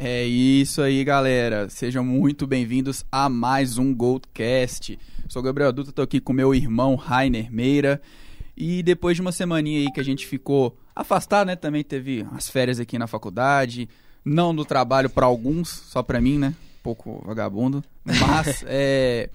É isso aí, galera. Sejam muito bem-vindos a mais um Goldcast. Sou Gabriel Dutra, tô aqui com meu irmão Rainer Meira. E depois de uma semaninha aí que a gente ficou afastado, né? Também teve as férias aqui na faculdade, não no trabalho para alguns, só para mim, né? Um pouco vagabundo. Mas é,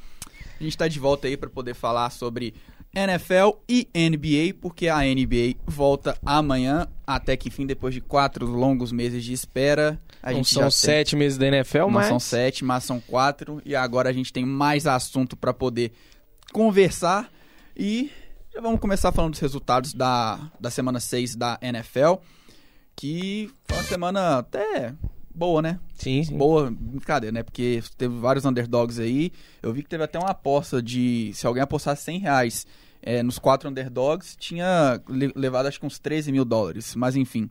a gente tá de volta aí para poder falar sobre NFL e NBA, porque a NBA volta amanhã, até que fim, depois de quatro longos meses de espera. A Não gente são sete meses da NFL, não mas... são sete, mas são quatro. E agora a gente tem mais assunto para poder conversar. E já vamos começar falando dos resultados da, da semana 6 da NFL. Que foi uma semana até boa, né? Sim, sim. Boa, brincadeira, né? Porque teve vários underdogs aí. Eu vi que teve até uma aposta de. Se alguém apostar 100 reais é, nos quatro underdogs, tinha le- levado acho que uns 13 mil dólares. Mas enfim.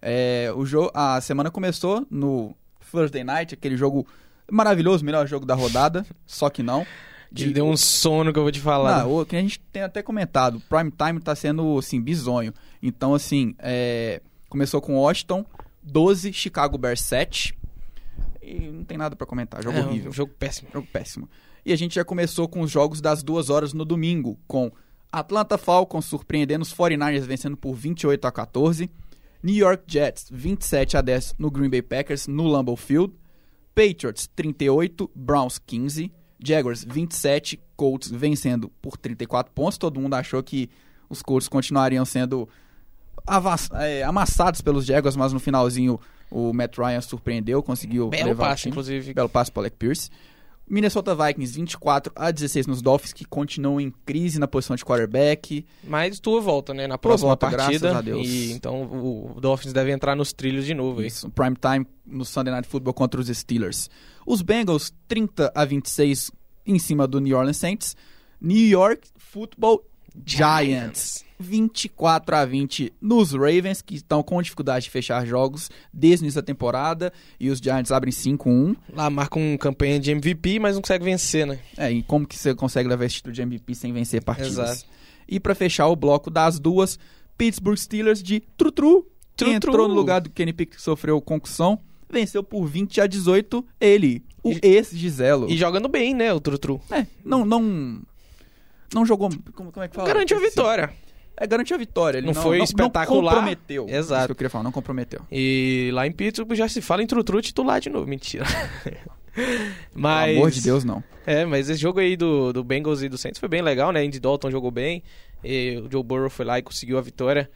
É, o jogo, a semana começou no Thursday Night, aquele jogo maravilhoso, melhor jogo da rodada. só que não. Te deu um sono que eu vou te falar. Não, o que a gente tem até comentado, Prime Time tá sendo, assim, bizonho. Então, assim, é, começou com Washington, 12, Chicago Bears 7. E não tem nada pra comentar, jogo é, horrível. Um jogo péssimo. Jogo péssimo. E a gente já começou com os jogos das duas horas no domingo, com Atlanta Falcons surpreendendo os 49ers vencendo por 28 a 14, New York Jets 27 a 10 no Green Bay Packers no Lambeau Field, Patriots 38, Browns 15, Jaguars 27, Colts vencendo por 34 pontos. Todo mundo achou que os Colts continuariam sendo é, amassados pelos Jaguars, mas no finalzinho o Matt Ryan surpreendeu, conseguiu Belo levar o passe, time. inclusive. Belo passe para Alec Pierce. Minnesota Vikings 24 a 16 nos Dolphins, que continuam em crise na posição de quarterback. Mas tua volta, né? Na próxima volta, partida. graças a Deus. E então o Dolphins deve entrar nos trilhos de novo aí. Isso, prime time no Sunday Night Football contra os Steelers. Os Bengals 30 a 26 em cima do New Orleans Saints. New York Football Giants 24 a 20 nos Ravens, que estão com dificuldade de fechar jogos desde o início da temporada. E os Giants abrem 5-1. Lá marca um campanha de MVP, mas não consegue vencer, né? É, e como que você consegue levar esse título de MVP sem vencer partidas? Exato. E pra fechar o bloco das duas, Pittsburgh Steelers de Trutru, que entrou no lugar do Kenny Pickett que sofreu concussão, venceu por 20 a 18 ele, o ex-Giselo. E jogando bem, né? O Trutru. É, não, não, não jogou, como, como é que fala? Garantiu a vitória. É, garantiu a vitória. Ele Não não, foi não, espetacular. Não comprometeu. Exato. Isso que eu queria falar, não comprometeu. E lá em Pittsburgh já se fala em Trutru titular de novo. Mentira. mas... Pelo amor de Deus, não. É, mas esse jogo aí do, do Bengals e do Saints foi bem legal, né? Andy Dalton jogou bem, e o Joe Burrow foi lá e conseguiu a vitória.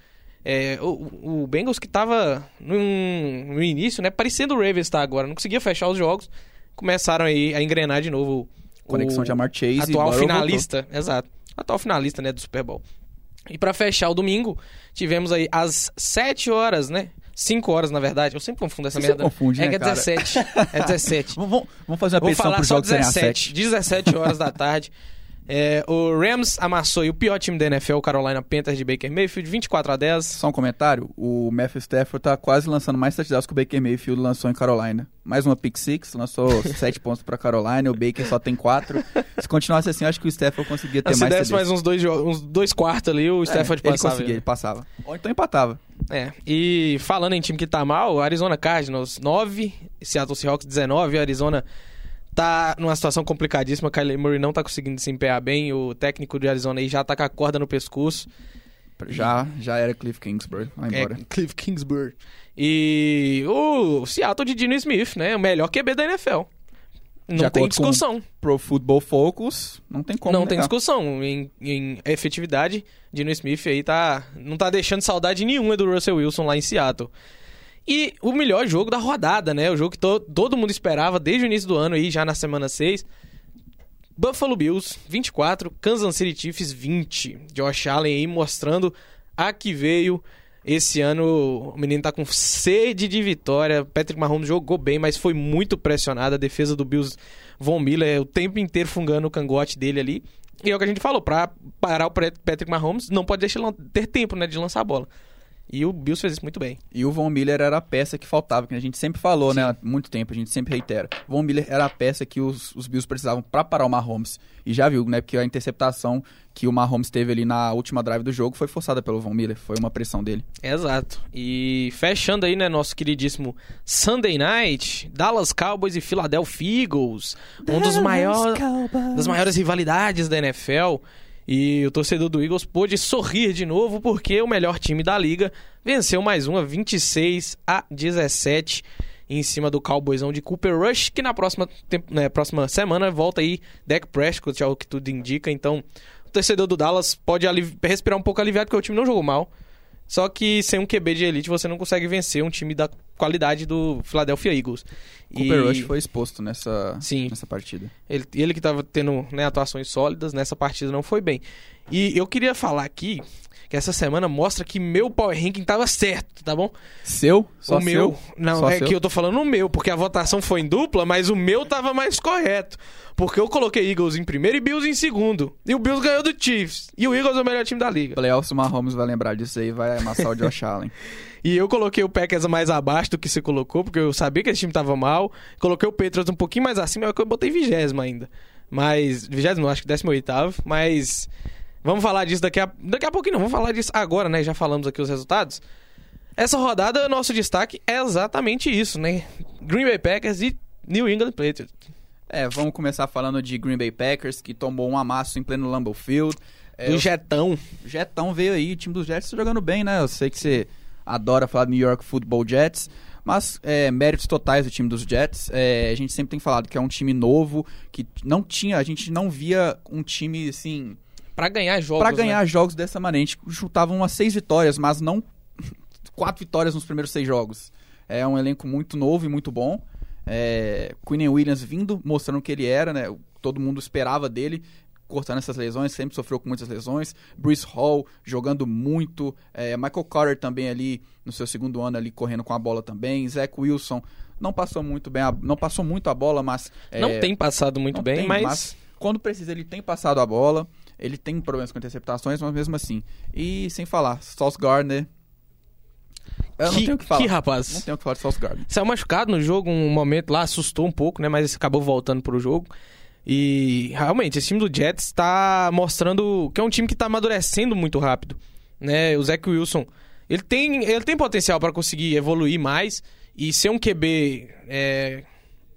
É, o, o Bengals que tava num- no início, né? Parecendo o Ravens tá agora, não conseguia fechar os jogos. Começaram aí a engrenar de novo. o- Conexão de Amar Chase. atual finalista, exato. Atual finalista, né, do Super Bowl. E pra fechar o domingo, tivemos aí às 7 horas, né? 5 horas, na verdade. Eu sempre confundo essa Você merda. confunde, é né, que é cara? 17. É 17. voltou. Vamos, vamos fazer uma Vou petição falar pro só jogo serem às 17. 7. 17 horas da tarde. É, o Rams amassou aí o pior time da NFL, o Carolina Panthers de Baker Mayfield, 24 a 10. Só um comentário, o Matthew Stafford tá quase lançando mais touchdowns que o Baker Mayfield lançou em Carolina. Mais uma pick six, lançou 7 pontos pra Carolina, o Baker só tem 4. Se continuasse assim, acho que o Stafford conseguia ter Se mais desse TDs. mais uns dois, uns dois quartos ali, o Stafford é, ele passava. conseguia, ele passava. Ou então empatava. É, e falando em time que tá mal, o Arizona Cardinals 9, Seattle Seahawks 19, o Arizona tá numa situação complicadíssima, Kyler Murray não tá conseguindo se empenhar bem, o técnico de Arizona aí já tá com a corda no pescoço. Já, já era Cliff Kingsbury, vai embora. É, Cliff Kingsbury. E o Seattle de Dino Smith, né? O melhor QB da NFL. Não De tem discussão. Pro Football Focus, não tem como não tem negar. discussão. Em, em efetividade, Dino Smith aí tá. Não tá deixando saudade nenhuma do Russell Wilson lá em Seattle. E o melhor jogo da rodada, né? O jogo que to- todo mundo esperava desde o início do ano aí, já na semana 6. Buffalo Bills 24, Kansas City Chiefs 20. Josh Allen aí mostrando a que veio. Esse ano o menino tá com sede de vitória. Patrick Mahomes jogou bem, mas foi muito pressionado. A defesa do Bills, Von Miller, o tempo inteiro fungando o cangote dele ali. E é o que a gente falou, pra parar o Patrick Mahomes, não pode deixar ele ter tempo né, de lançar a bola. E o Bills fez isso muito bem. E o Von Miller era a peça que faltava, que a gente sempre falou, né? Há muito tempo, a gente sempre reitera. Von Miller era a peça que os, os Bills precisavam para parar o Mahomes. E já viu, né? Porque a interceptação que o Mahomes teve ali na última drive do jogo foi forçada pelo Von Miller. Foi uma pressão dele. Exato. E fechando aí, né, nosso queridíssimo Sunday Night, Dallas Cowboys e Philadelphia Eagles. Um dos maiores, das maiores rivalidades da NFL. E o torcedor do Eagles pôde sorrir de novo porque o melhor time da liga venceu mais uma 26 a 17 em cima do Cowboysão de Cooper Rush, que na próxima, né, próxima semana volta aí Dak Prescott, é o que tudo indica. Então, o torcedor do Dallas pode respirar um pouco aliviado porque o time não jogou mal. Só que sem um QB de elite você não consegue vencer um time da qualidade do Philadelphia Eagles. Cooper e... Rush foi exposto nessa, Sim. nessa partida. Ele, ele que estava tendo né, atuações sólidas, nessa partida não foi bem. E eu queria falar aqui que essa semana mostra que meu power ranking tava certo, tá bom? Seu? Só o meu. Seu? Não, Só é seu? que eu tô falando o meu, porque a votação foi em dupla, mas o meu tava mais correto. Porque eu coloquei Eagles em primeiro e Bills em segundo. E o Bills ganhou do Chiefs. E o Eagles é o melhor time da liga. Playoffs, o Mahomes vai lembrar disso aí, vai amassar o Josh Allen. E eu coloquei o Packers mais abaixo do que você colocou, porque eu sabia que esse time tava mal. Coloquei o Patriots um pouquinho mais acima, é que eu botei vigésimo ainda. Mas. Vigésimo, acho que décimo oitavo. Mas. Vamos falar disso daqui a, daqui a pouquinho, não. Vamos falar disso agora, né? Já falamos aqui os resultados. Essa rodada, nosso destaque é exatamente isso, né? Green Bay Packers e New England Patriots. É, vamos começar falando de Green Bay Packers, que tomou um amasso em pleno Lambeau Field. É, o Jetão. O Jetão veio aí, o time dos Jets tá jogando bem, né? Eu sei que você adora falar do New York Football Jets, mas é, méritos totais do time dos Jets. É, a gente sempre tem falado que é um time novo, que não tinha, a gente não via um time assim para ganhar jogos. Para ganhar né? jogos dessa maneira. A gente chutava umas seis vitórias, mas não quatro vitórias nos primeiros seis jogos. É um elenco muito novo e muito bom. É, Williams vindo, mostrando o que ele era, né? Todo mundo esperava dele, cortando essas lesões, sempre sofreu com muitas lesões. Bruce Hall jogando muito. É, Michael Carter também ali no seu segundo ano ali correndo com a bola também. Zach Wilson não passou muito bem, a, não passou muito a bola, mas é, não tem passado muito bem, tem, mas... mas quando precisa ele tem passado a bola. Ele tem problemas com interceptações, mas mesmo assim. E sem falar, Sauce Gardner. Eu que, não tenho o que falar. Que rapaz. Não tenho o que falar de Sauce Gardner. Saiu machucado no jogo, um momento lá, assustou um pouco, né? Mas acabou voltando pro jogo. E realmente, esse time do Jets está mostrando que é um time que está amadurecendo muito rápido. Né? O Zach Wilson, ele tem, ele tem potencial para conseguir evoluir mais e ser um QB é,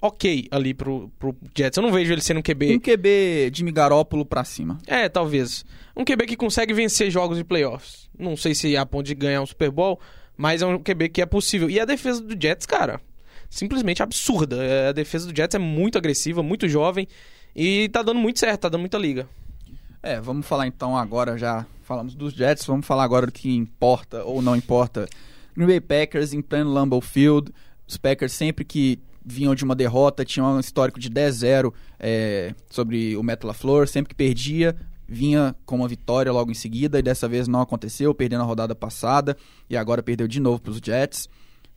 ok ali pro, pro Jets. Eu não vejo ele sendo um QB. Um QB de Migarópolo pra cima. É, talvez. Um QB que consegue vencer jogos de playoffs. Não sei se é a ponto de ganhar um Super Bowl, mas é um QB que é possível. E a defesa do Jets, cara, simplesmente absurda. É, a defesa do Jets é muito agressiva, muito jovem e tá dando muito certo, tá dando muita liga. É, vamos falar então agora já. Falamos dos Jets, vamos falar agora do que importa ou não importa. Green Bay Packers em pleno Lambeau Field. Os Packers sempre que vinham de uma derrota, tinham um histórico de 10-0 é, sobre o Metal LaFleur, sempre que perdia, vinha com uma vitória logo em seguida, e dessa vez não aconteceu, perdendo a rodada passada, e agora perdeu de novo para os Jets.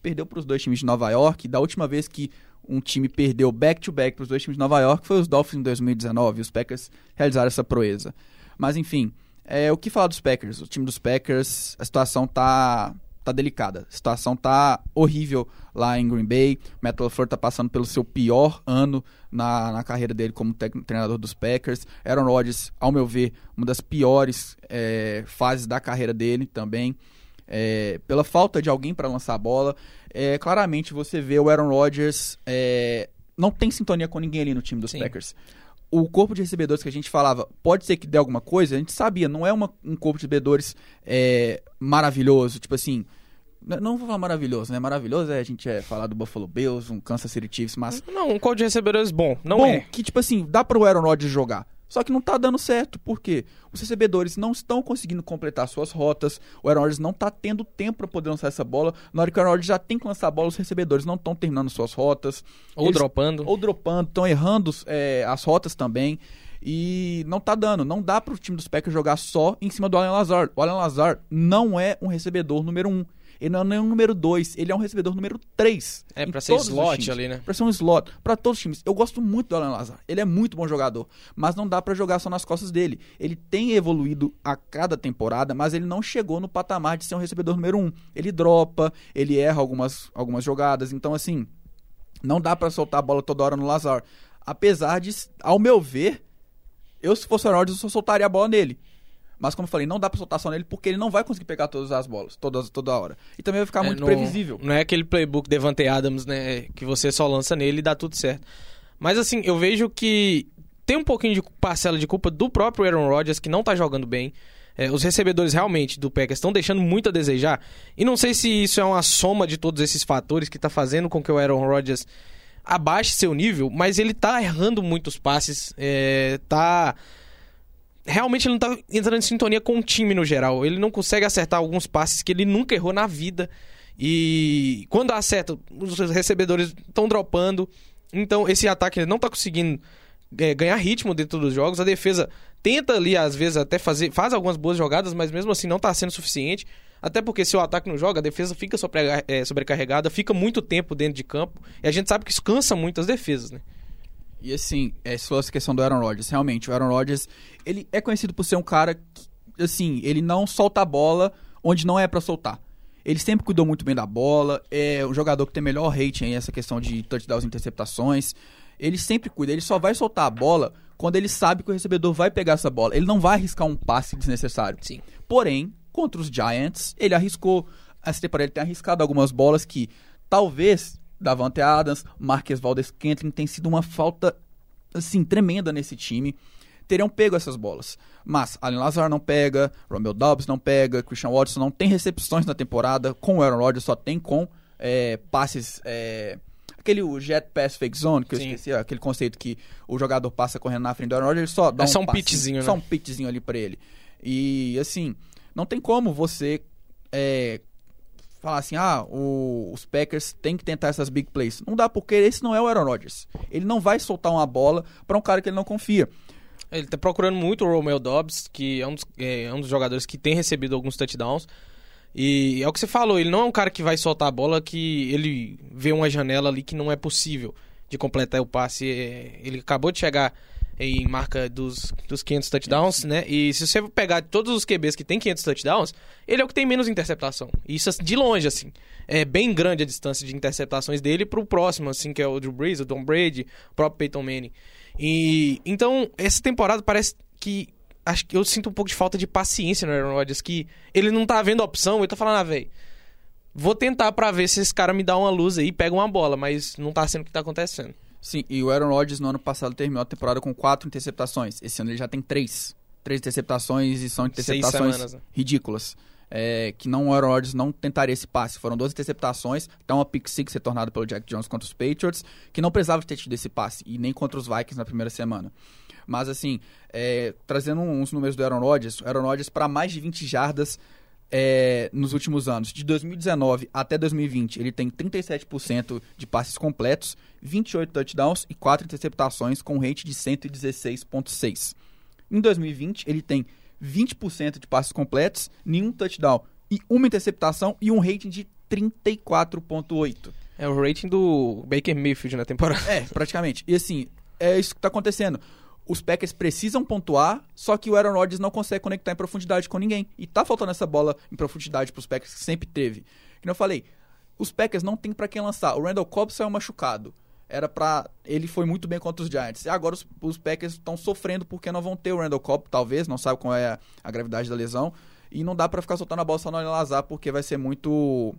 Perdeu para os dois times de Nova York, da última vez que um time perdeu back-to-back para os dois times de Nova York foi os Dolphins em 2019, os Packers realizaram essa proeza. Mas enfim, é, o que falar dos Packers? O time dos Packers, a situação tá tá delicada. A situação tá horrível lá em Green Bay. Matt LaFleur tá passando pelo seu pior ano na, na carreira dele como treinador dos Packers. Aaron Rodgers, ao meu ver, uma das piores é, fases da carreira dele também. É, pela falta de alguém para lançar a bola. É, claramente você vê o Aaron Rodgers é, não tem sintonia com ninguém ali no time dos Sim. Packers o corpo de recebedores que a gente falava pode ser que dê alguma coisa, a gente sabia, não é uma, um corpo de recebedores é, maravilhoso, tipo assim. Não vou falar maravilhoso, né? Maravilhoso é a gente é falar do Buffalo Bills, um Kansas City Chiefs, mas. Não, um corpo de recebedores bom, não bom, é. Que, tipo assim, dá pro Aaron Rodgers jogar. Só que não tá dando certo, porque os recebedores não estão conseguindo completar suas rotas, o Aaron Rodgers não tá tendo tempo para poder lançar essa bola. Na hora que o Aaron Rodgers já tem que lançar a bola, os recebedores não estão terminando suas rotas. Ou eles, dropando. Ou dropando, estão errando é, as rotas também. E não tá dando, não dá pro time dos Packers jogar só em cima do Allen Lazard. O Allen Lazard não é um recebedor número um. Ele não é nem um número 2, ele é um recebedor número 3. É, pra ser slot ali, né? Pra ser um slot. Pra todos os times. Eu gosto muito do Alan Lazar. Ele é muito bom jogador. Mas não dá pra jogar só nas costas dele. Ele tem evoluído a cada temporada, mas ele não chegou no patamar de ser um recebedor número 1. Um. Ele dropa, ele erra algumas, algumas jogadas. Então, assim, não dá pra soltar a bola toda hora no Lazar. Apesar de, ao meu ver, eu, se fosse o Aaron eu só soltaria a bola nele. Mas, como eu falei, não dá pra soltar só nele porque ele não vai conseguir pegar todas as bolas, todas, toda hora. E também vai ficar é, muito não, previsível. Não é aquele playbook Devante Adams, né? Que você só lança nele e dá tudo certo. Mas, assim, eu vejo que tem um pouquinho de parcela de culpa do próprio Aaron Rodgers, que não tá jogando bem. É, os recebedores realmente do Packers estão deixando muito a desejar. E não sei se isso é uma soma de todos esses fatores que está fazendo com que o Aaron Rodgers abaixe seu nível, mas ele tá errando muitos passes, é, tá realmente ele não tá entrando em sintonia com o time no geral. Ele não consegue acertar alguns passes que ele nunca errou na vida. E quando acerta, os recebedores estão dropando. Então esse ataque não tá conseguindo é, ganhar ritmo dentro dos jogos. A defesa tenta ali, às vezes, até fazer. Faz algumas boas jogadas, mas mesmo assim não tá sendo suficiente. Até porque se o ataque não joga, a defesa fica é, sobrecarregada, fica muito tempo dentro de campo. E a gente sabe que isso cansa muito as defesas, né? E assim, é, se fosse a questão do Aaron Rodgers, realmente, o Aaron Rodgers, ele é conhecido por ser um cara que, assim, ele não solta a bola onde não é para soltar. Ele sempre cuidou muito bem da bola, é um jogador que tem melhor rating aí, essa questão de touchdowns e interceptações. Ele sempre cuida, ele só vai soltar a bola quando ele sabe que o recebedor vai pegar essa bola. Ele não vai arriscar um passe desnecessário. Sim. Porém, contra os Giants, ele arriscou. Essa temporada ele tem arriscado algumas bolas que talvez Davante Adams, Marques Valdes Kentlin tem sido uma falta assim tremenda nesse time. Teriam pego essas bolas. Mas Allen Lazar não pega, Romeo Dobbs não pega, Christian Watson não tem recepções na temporada, com o Aaron Rodgers só tem com é, passes. É, aquele jet pass fake zone, que Sim. eu esqueci, aquele conceito que o jogador passa correndo na frente do Aaron Rodgers, só dá é um, só um pitchzinho, né? Só um pitchzinho ali pra ele. E assim, não tem como você é, falar assim, ah, o, os Packers têm que tentar essas big plays. Não dá, porque esse não é o Aaron Rodgers. Ele não vai soltar uma bola para um cara que ele não confia. Ele tá procurando muito o Romeo Dobbs, que é um, dos, é um dos jogadores que tem recebido alguns touchdowns. E é o que você falou, ele não é um cara que vai soltar a bola que ele vê uma janela ali que não é possível de completar o passe. É, ele acabou de chegar em marca dos, dos 500 touchdowns, né? E se você pegar todos os QBs que tem 500 touchdowns, ele é o que tem menos interceptação. Isso assim, de longe, assim. É bem grande a distância de interceptações dele pro próximo, assim, que é o Drew Brees, o Tom Brady, o próprio Peyton Manning. E então, essa temporada parece que acho que eu sinto um pouco de falta de paciência no Aaron Rodgers, que ele não tá vendo a opção, ele tá falando, ah, velho, vou tentar para ver se esse cara me dá uma luz aí e pega uma bola, mas não tá sendo o que tá acontecendo. Sim, e o Aaron Rodgers no ano passado terminou a temporada com quatro interceptações. Esse ano ele já tem três. Três interceptações e são interceptações semanas, né? ridículas. É, que não o Aaron Rodgers não tentaria esse passe. Foram duas interceptações, até uma pick six retornada pelo Jack Jones contra os Patriots, que não precisava ter tido esse passe, e nem contra os Vikings na primeira semana. Mas assim, é, trazendo uns números do Aaron Rodgers, o Aaron Rodgers para mais de 20 jardas é, nos últimos anos. De 2019 até 2020, ele tem 37% de passes completos, 28 touchdowns e 4 interceptações com rate de 116.6. Em 2020, ele tem 20% de passes completos, nenhum touchdown e uma interceptação e um rating de 34.8. É o rating do Baker Mayfield na temporada. É, praticamente. E assim, é isso que está acontecendo os Packers precisam pontuar, só que o Aaron Rodgers não consegue conectar em profundidade com ninguém. E tá faltando essa bola em profundidade pros Packers, que sempre teve. Como eu falei, os Packers não tem para quem lançar. O Randall Cobb saiu machucado. Era para Ele foi muito bem contra os Giants. E agora os, os Packers estão sofrendo porque não vão ter o Randall Cobb, talvez, não sabe qual é a, a gravidade da lesão. E não dá para ficar soltando a bola só no Lazar, porque vai ser muito.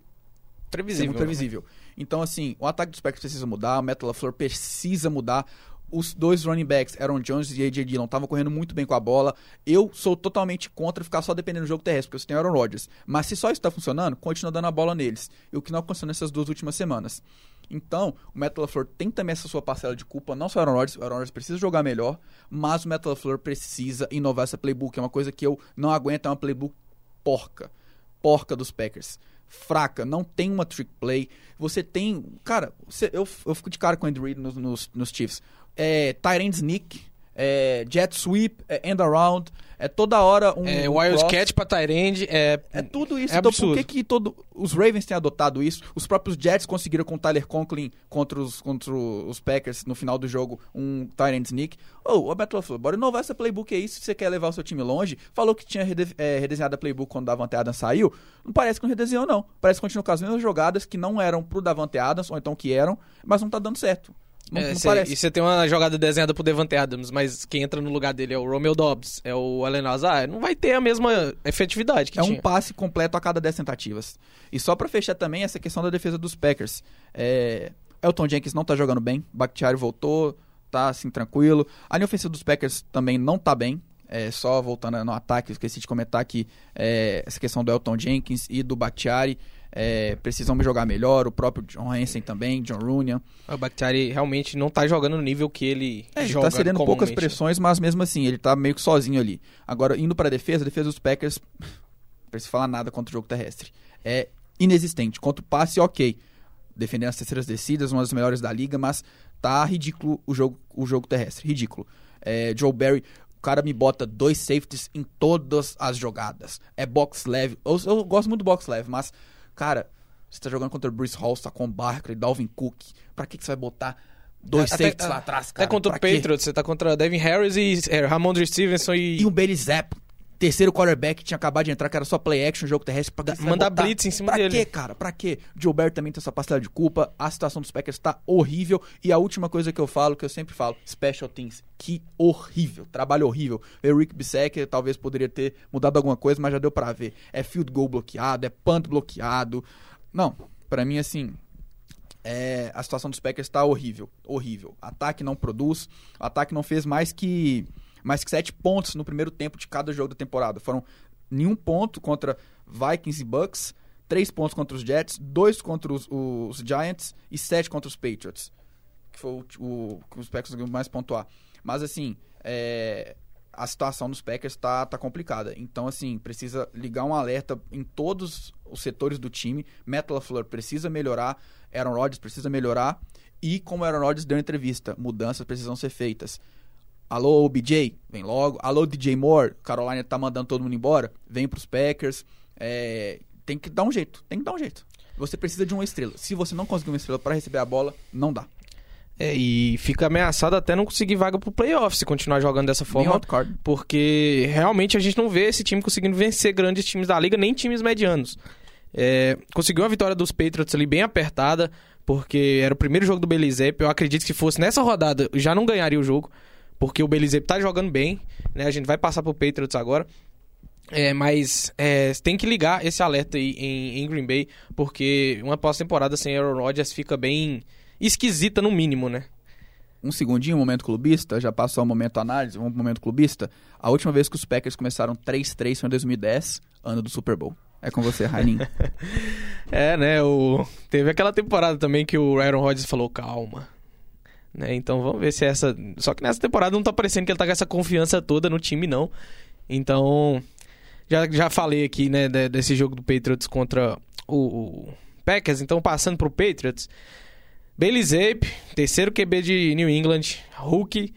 Previsível. Muito previsível. Né? Então, assim, o ataque dos Packers precisa mudar, o Metal LaFleur precisa mudar os dois running backs, Aaron Jones e AJ Dillon, estavam correndo muito bem com a bola. Eu sou totalmente contra ficar só dependendo do jogo terrestre, porque você tem Aaron Rodgers. Mas se só isso está funcionando, continua dando a bola neles. E o que não aconteceu nessas duas últimas semanas. Então, o Metal LaFleur tem também essa sua parcela de culpa, não só o Aaron Rodgers, o Aaron Rodgers precisa jogar melhor, mas o Metal LaFleur precisa inovar essa playbook, é uma coisa que eu não aguento, é uma playbook porca, porca dos Packers fraca, não tem uma trick play. Você tem. Cara, você, eu, eu fico de cara com o Andy Reid nos, nos, nos Chiefs é, Tyrant Sneak, é, Jet Sweep, é, End Around. É toda hora um. É, um Wildcat pra Tyrande é. É tudo isso. É então, absurdo. por que, que todo, os Ravens têm adotado isso? Os próprios Jets conseguiram com o Tyler Conklin contra os, contra os Packers no final do jogo um Tyrant sneak. Ô, o Beto falou, bora inovar essa playbook aí se você quer levar o seu time longe. Falou que tinha rede, é, redesenhado a playbook quando o Davante Adams saiu. Não parece que não redesenhou, não. Parece que continua com as mesmas jogadas que não eram pro Davante Adams, ou então que eram, mas não tá dando certo. Não, É, não cê- parece. e você tem uma jogada desenhada pro Devante Adams, mas quem entra no lugar dele é o Romeo Dobbs, é o Allen Lazar, não vai ter a mesma efetividade que É um tinha. passe completo a cada 10 tentativas. E só pra fechar também essa questão da defesa dos Packers. É... Elton Jenkins não tá jogando bem, Bakhtiari voltou, tá assim tranquilo. A linha ofensiva dos Packers também não tá bem. É, só voltando no ataque, esqueci de comentar aqui é, essa questão do Elton Jenkins e do Bakhtiari. É, precisam jogar melhor, o próprio John Hansen também, John Runyan. O Bakhtiari realmente não tá jogando no nível que ele É, ele joga tá cedendo poucas comumente. pressões, mas mesmo assim, ele tá meio que sozinho ali. Agora, indo pra defesa, a defesa dos Packers, não precisa falar nada contra o jogo terrestre. É inexistente. Contra o passe, ok. Defendendo as terceiras descidas, uma das melhores da liga, mas tá ridículo o jogo, o jogo terrestre. Ridículo. É, Joe Barry, o cara me bota dois safeties em todas as jogadas. É box leve. Eu, eu gosto muito do box leve, mas, cara, você tá jogando contra o Bruce Hall, Saquon Barkley, Dalvin Cook. Pra que, que você vai botar dois Até- safeties lá atrás, cara? Até contra o Pra quê? Patriots, você tá contra Devin Harris e é, Ramondre Stevenson e, E um Bailey Zapp, terceiro quarterback, tinha acabado de entrar, que era só play action, jogo terrestre. Pra que mandar blitz em cima pra dele. quê, cara? Pra quê? Barry também tem essa parcela de culpa. A situação dos Packers tá horrível. E a última coisa que eu falo, que eu sempre falo, special teams. Que horrível. Trabalho horrível. O Rick Bissecker talvez poderia ter mudado alguma coisa, mas já deu pra ver. É field goal bloqueado, é punt bloqueado. Não, pra mim, assim, é, a situação dos Packers tá horrível, horrível. Ataque não produz, o ataque não fez mais que mais que sete pontos no primeiro tempo de cada jogo da temporada. Foram nenhum ponto contra Vikings e Bucks, três pontos contra os Jets, dois contra os, os Giants e sete contra os Patriots, que foi o, o que os Packers conseguiram mais pontuar. Mas assim, é, a situação dos Packers tá, tá complicada. Então, assim, precisa ligar um alerta em todos os setores do time. Matt LaFleur precisa melhorar, Aaron Rodgers precisa melhorar. E como Aaron Rodgers deu entrevista, mudanças precisam ser feitas. Alô, OBJ, vem logo. Alô, DJ Moore, Carolina tá mandando todo mundo embora. Vem pros Packers. É, tem que dar um jeito, tem que dar um jeito. Você precisa de uma estrela. Se você não conseguir uma estrela para receber a bola, não dá. É, e fica ameaçado até não conseguir vaga pro playoff se continuar jogando dessa forma. Porque realmente a gente não vê esse time conseguindo vencer grandes times da liga, nem times medianos. É, conseguiu a vitória dos Patriots ali bem apertada, porque era o primeiro jogo do Belizep. Eu acredito que se fosse nessa rodada, já não ganharia o jogo, porque o Belizep tá jogando bem, né? A gente vai passar pro Patriots agora. É, mas é, tem que ligar esse alerta aí em, em Green Bay, porque uma pós-temporada sem Aaron Rodgers fica bem esquisita no mínimo, né? um segundinho, um momento clubista, já passou o momento análise, um momento clubista. A última vez que os Packers começaram 3-3 foi em 2010, ano do Super Bowl. É com você, Raininho. É, né? O... Teve aquela temporada também que o Aaron Rodgers falou, calma. Né? Então vamos ver se essa. Só que nessa temporada não tá parecendo que ele tá com essa confiança toda no time, não. Então. Já, já falei aqui, né, de- desse jogo do Patriots contra o, o Packers. Então, passando pro Patriots. Bailey Zape, terceiro QB de New England, Hulk.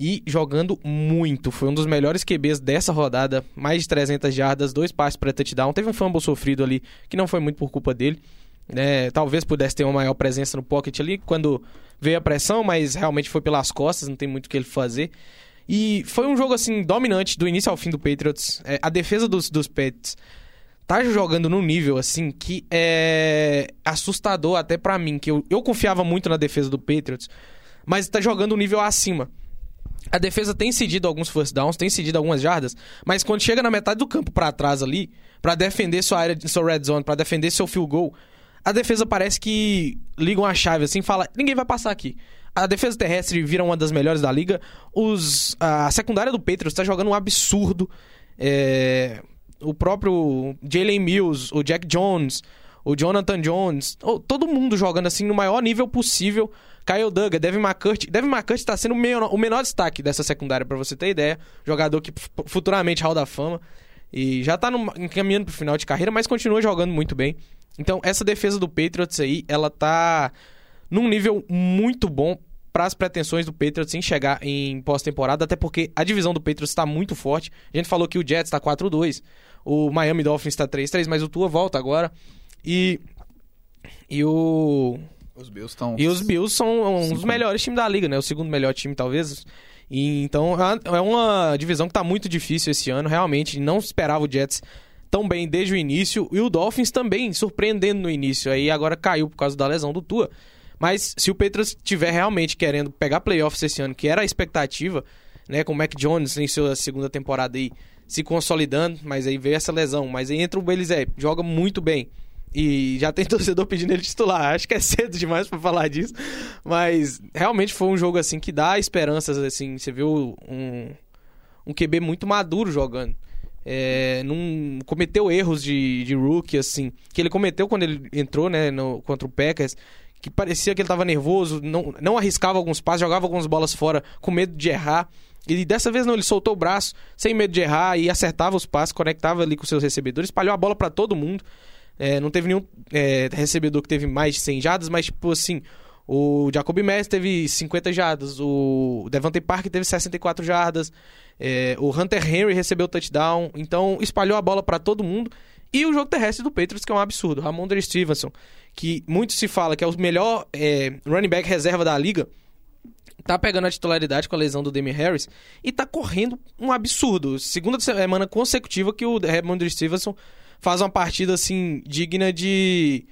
E jogando muito. Foi um dos melhores QBs dessa rodada. Mais de 300 jardas, dois passes para touchdown. Teve um fumble sofrido ali, que não foi muito por culpa dele. né? talvez pudesse ter uma maior presença no pocket ali quando veio a pressão, mas realmente foi pelas costas, não tem muito o que ele fazer. E foi um jogo assim dominante do início ao fim do Patriots. É, a defesa dos, dos Pets tá jogando num nível assim que é assustador até pra mim, que eu, eu confiava muito na defesa do Patriots, mas tá jogando um nível acima. A defesa tem cedido alguns first downs, tem cedido algumas jardas, mas quando chega na metade do campo pra trás ali, pra defender sua área, sua red zone, pra defender seu field goal, a defesa parece que liga uma chave assim, fala, ninguém vai passar aqui. A defesa terrestre vira uma das melhores da liga. Os, a secundária do Patriots tá jogando um absurdo. É, o próprio Jalen Mills, o Jack Jones, o Jonathan Jones, todo mundo jogando assim no maior nível possível. Kyle Duggar, Devin McCurdy. Devin McCurdy está sendo o menor, o destaque dessa secundária, para você ter ideia. Jogador que futuramente Hall da Fama. E já tá no, encaminhando pro final de carreira, mas continua jogando muito bem. Então, essa defesa do Patriots aí, ela tá num nível muito bom para as pretensões do Patriots em chegar em pós-temporada, até porque a divisão do Patriots está muito forte. A gente falou que o Jets está 4-2, o Miami Dolphins está 3-3, mas o Tua volta agora. E e o os Bills estão E os Bills são um dos melhores times da liga, né? O segundo melhor time talvez. E, então é uma divisão que está muito difícil esse ano, realmente não esperava o Jets tão bem desde o início e o Dolphins também surpreendendo no início. Aí agora caiu por causa da lesão do Tua. Mas se o Patriots estiver realmente querendo pegar playoffs esse ano, que era a expectativa, né, com o Mac Jones em sua segunda temporada aí se consolidando, mas aí veio essa lesão, mas aí entra o Belizé, joga muito bem. E já tem torcedor pedindo ele titular. Acho que é cedo demais para falar disso. Mas realmente foi um jogo assim que dá esperanças assim, você viu um um QB muito maduro jogando. É, não cometeu erros de, de rookie, assim, que ele cometeu quando ele entrou, né, no, contra o Packers, que parecia que ele estava nervoso, não, não arriscava alguns passos, jogava algumas bolas fora com medo de errar. E dessa vez não, ele soltou o braço, sem medo de errar, e acertava os passos, conectava ali com seus recebedores, espalhou a bola para todo mundo. É, não teve nenhum é, recebedor que teve mais de 100 jardas, mas tipo assim, o Jacoby Mess teve 50 jardas, o Devante Park teve 64 jardas, é, o Hunter Henry recebeu touchdown, então espalhou a bola para todo mundo. E o jogo terrestre do Patriots, que é um absurdo. Ramondre Stevenson, que muito se fala que é o melhor é, running back reserva da liga, tá pegando a titularidade com a lesão do Demi Harris e tá correndo um absurdo. Segunda semana consecutiva que o Ramondre Stevenson faz uma partida assim digna de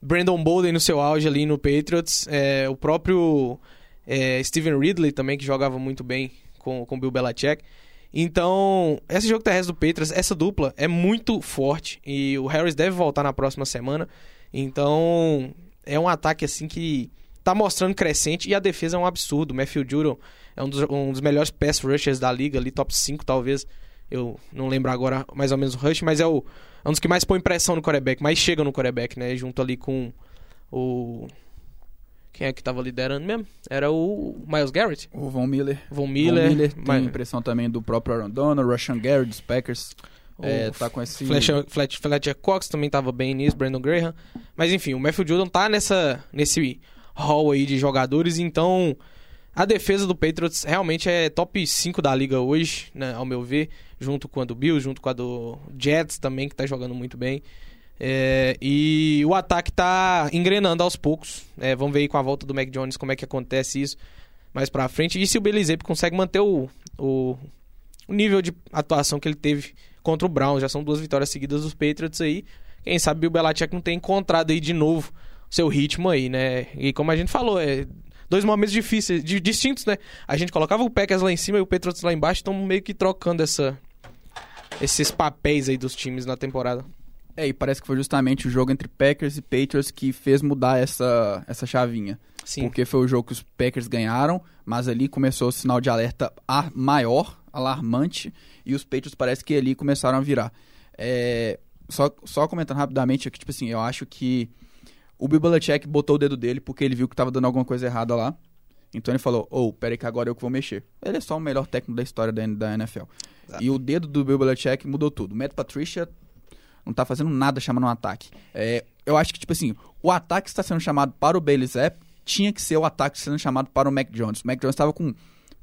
Brandon Bolden no seu auge ali no Patriots. É, o próprio é, Steven Ridley também, que jogava muito bem com o Bill Belichick. Então, esse jogo terrestre do Patriots, essa dupla é muito forte e o Harris deve voltar na próxima semana. Então, é um ataque assim que tá mostrando crescente e a defesa é um absurdo. O Matthew Judon é um dos, um dos melhores pass rushers da liga, ali top 5 talvez. Eu não lembro agora mais ou menos o rush, mas é, o, é um dos que mais põe pressão no quarterback, mais chega no quarterback, né? Junto ali com o quem é que tava liderando mesmo? Era o Miles Garrett. O Von Miller. Von Miller. Von Miller tem mas... impressão também do próprio Aaron Donald, Russian Garrett, dos Packers. É, tá com esse... Fletcher, Fletcher, Fletcher Cox também tava bem nisso, Brandon Graham. Mas enfim, o Matthew Jordan tá nessa, nesse hall aí de jogadores, então a defesa do Patriots realmente é top 5 da liga hoje, né, ao meu ver, junto com a do Bills, junto com a do Jets também, que tá jogando muito bem. É, e o ataque tá engrenando aos poucos. É, vamos ver aí com a volta do Mac Jones como é que acontece isso mais pra frente. E se o Belizepe consegue manter o, o, o, nível de atuação que ele teve contra o Browns. Já são duas vitórias seguidas dos Patriots aí. Quem sabe o Belichick não tem encontrado aí de novo seu ritmo aí, né? E como a gente falou, é dois momentos difíceis, de, distintos, né? A gente colocava o Packers lá em cima e o Patriots lá embaixo, estão meio que trocando essa, esses papéis aí dos times na temporada. É, e parece que foi justamente o jogo entre Packers e Patriots que fez mudar essa, essa chavinha. Sim. Porque foi o jogo que os Packers ganharam, mas ali começou o sinal de alerta maior, alarmante, e os Patriots parece que ali começaram a virar. É, só, só comentando rapidamente aqui, tipo assim, eu acho que o Bill Belichick botou o dedo dele porque ele viu que tava dando alguma coisa errada lá. Então ele falou, ô, oh, peraí que agora eu que vou mexer. Ele é só o melhor técnico da história da, da NFL. Exato. E o dedo do Bill Belichick mudou tudo. Matt Patricia não tá fazendo nada chamando um ataque. É, eu acho que, tipo assim, o ataque está sendo chamado para o Bailey Zapp tinha que ser o ataque sendo chamado para o Mac Jones. O Mac Jones estava com